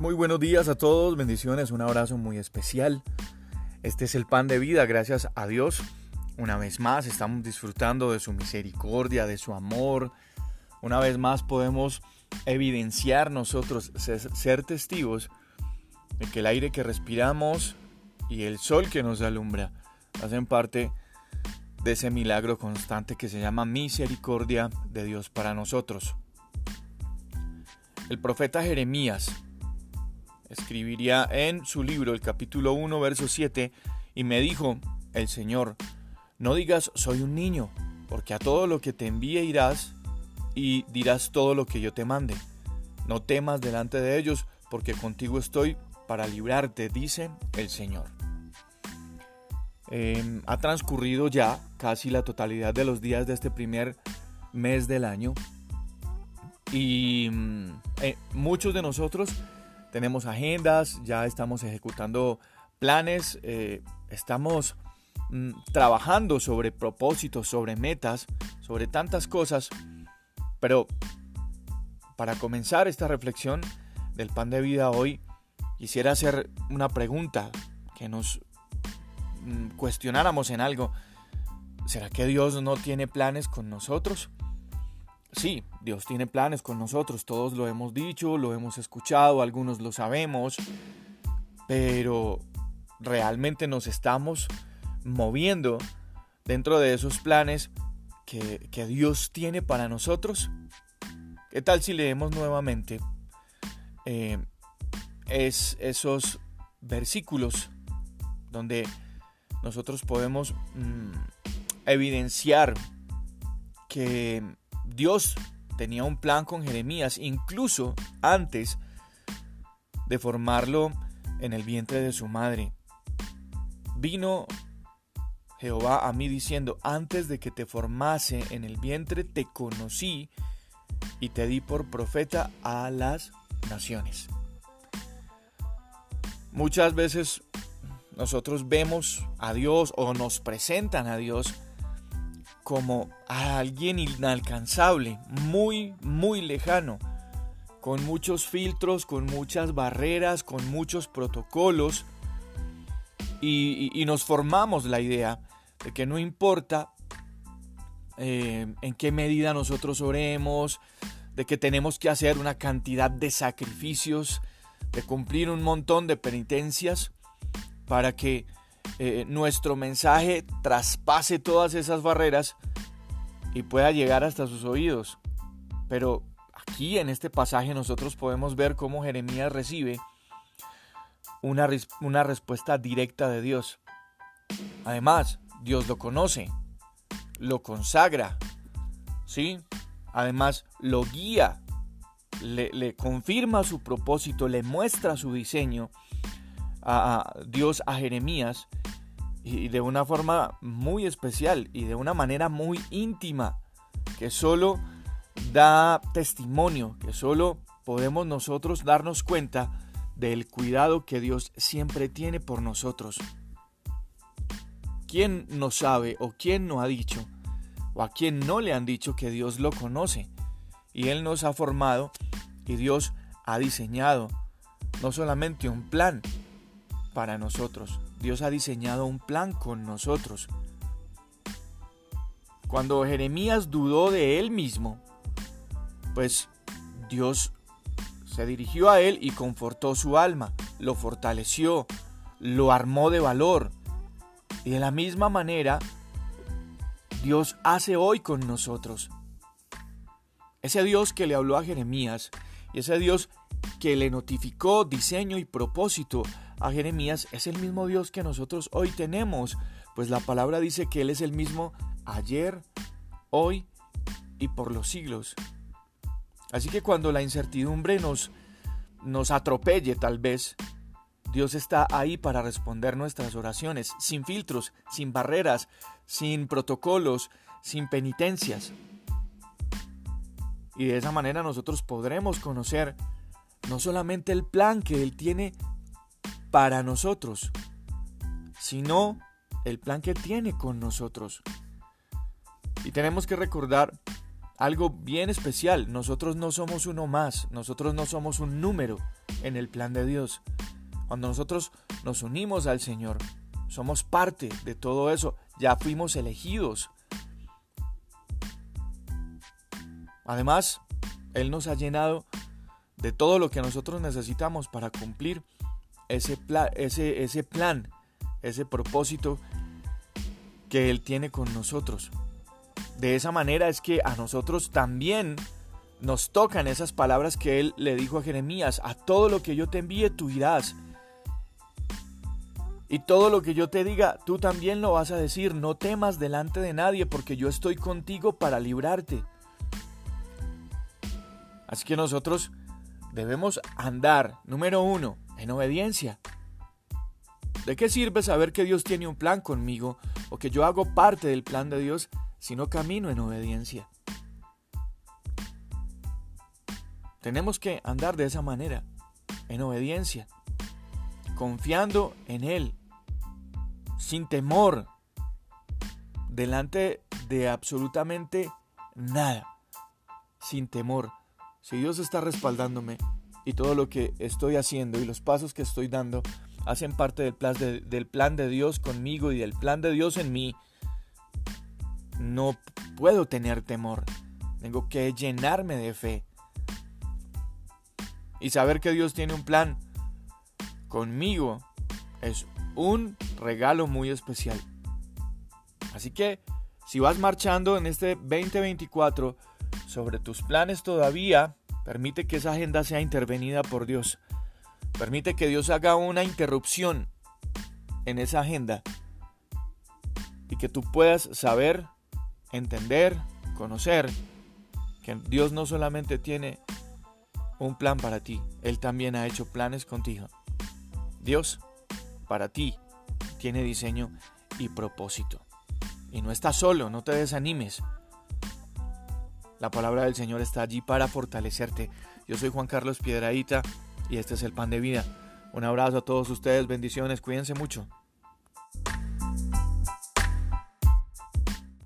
Muy buenos días a todos, bendiciones, un abrazo muy especial. Este es el pan de vida, gracias a Dios. Una vez más estamos disfrutando de su misericordia, de su amor. Una vez más podemos evidenciar nosotros, ser testigos de que el aire que respiramos y el sol que nos alumbra hacen parte de ese milagro constante que se llama misericordia de Dios para nosotros. El profeta Jeremías escribiría en su libro el capítulo 1, verso 7, y me dijo el Señor, no digas soy un niño, porque a todo lo que te envíe irás y dirás todo lo que yo te mande. No temas delante de ellos, porque contigo estoy para librarte, dice el Señor. Em, ha transcurrido ya casi la totalidad de los días de este primer mes del año y mm, eh, muchos de nosotros tenemos agendas, ya estamos ejecutando planes, eh, estamos mm, trabajando sobre propósitos, sobre metas, sobre tantas cosas, pero para comenzar esta reflexión del pan de vida hoy, quisiera hacer una pregunta que nos mm, cuestionáramos en algo. ¿Será que Dios no tiene planes con nosotros? Sí, Dios tiene planes con nosotros, todos lo hemos dicho, lo hemos escuchado, algunos lo sabemos, pero realmente nos estamos moviendo dentro de esos planes que, Dios tiene para nosotros. ¿Qué tal si leemos nuevamente eh, es esos versículos donde nosotros podemos mm, evidenciar que Dios tenía un plan con Jeremías, incluso antes de formarlo en el vientre de su madre. Vino Jehová a mí diciendo, antes de que te formase en el vientre te conocí y te di por profeta a las naciones. Muchas veces nosotros vemos a Dios o nos presentan a Dios como a alguien inalcanzable, muy, muy lejano, con muchos filtros, con muchas barreras, con muchos protocolos, y, nos formamos la idea de que no importa eh, en qué medida nosotros oremos, de que tenemos que hacer una cantidad de sacrificios, de cumplir un montón de penitencias para que eh, nuestro mensaje traspase todas esas barreras y pueda llegar hasta sus oídos. Pero aquí en este pasaje nosotros podemos ver cómo Jeremías recibe una, una respuesta directa de Dios. Además, Dios lo conoce, lo consagra, ¿sí? Además, lo guía, le, le confirma su propósito, le muestra su diseño a, Dios a Jeremías y de una forma muy especial y de una manera muy íntima que solo da testimonio, que solo podemos nosotros darnos cuenta del cuidado que Dios siempre tiene por nosotros. ¿Quién no sabe o quién no ha dicho o a quién no le han dicho que Dios lo conoce? Y Él nos ha formado y Dios ha diseñado no solamente un plan, para nosotros. Dios ha diseñado un plan con nosotros. Cuando Jeremías dudó de él mismo, pues Dios se dirigió a él y confortó su alma, lo fortaleció, lo armó de valor. Y de la misma manera, Dios hace hoy con nosotros. Ese Dios que le habló a Jeremías y ese Dios que le notificó diseño y propósito a Jeremías es el mismo Dios que nosotros hoy tenemos, pues la palabra dice que Él es el mismo ayer, hoy y por los siglos. Así que cuando la incertidumbre nos, nos atropelle tal vez, Dios está ahí para responder nuestras oraciones, sin filtros, sin barreras, sin protocolos, sin penitencias. Y de esa manera nosotros podremos conocer no solamente el plan que Él tiene para nosotros, sino el plan que tiene con nosotros. Y tenemos que recordar algo bien especial. Nosotros no somos uno más, nosotros no somos un número en el plan de Dios. Cuando nosotros nos unimos al Señor, somos parte de todo eso, ya fuimos elegidos. Además, Él nos ha llenado de todo lo que nosotros necesitamos para cumplir ese, ese, ese plan, ese propósito que Él tiene con nosotros. De esa manera es que a nosotros también nos tocan esas palabras que Él le dijo a Jeremías, a todo lo que yo te envíe tú irás. Y todo lo que yo te diga, tú también lo vas a decir, no temas delante de nadie, porque yo estoy contigo para librarte. Así que nosotros debemos andar, número uno, en obediencia. ¿De qué sirve saber que Dios tiene un plan conmigo o que yo hago parte del plan de Dios si no camino en obediencia. Tenemos que andar de esa manera, en obediencia, confiando en Él, sin temor, delante de absolutamente nada, sin temor. Si Dios está respaldándome y todo lo que estoy haciendo y los pasos que estoy dando hacen parte del plan de, Dios conmigo y del plan de Dios en mí, no puedo tener temor. Tengo que llenarme de fe. Y saber que Dios tiene un plan conmigo es un regalo muy especial. Así que si vas marchando en este 2024 sobre tus planes todavía, permite que esa agenda sea intervenida por Dios. Permite que Dios haga una interrupción en esa agenda y que tú puedas saber entender, conocer que Dios no solamente tiene un plan para ti, Él también ha hecho planes contigo. Dios, para ti, tiene diseño y propósito. Y no estás solo, no te desanimes. La palabra del Señor está allí para fortalecerte. Yo soy Juan Carlos Piedraíta y este es el pan de vida. Un abrazo a todos ustedes, bendiciones, cuídense mucho.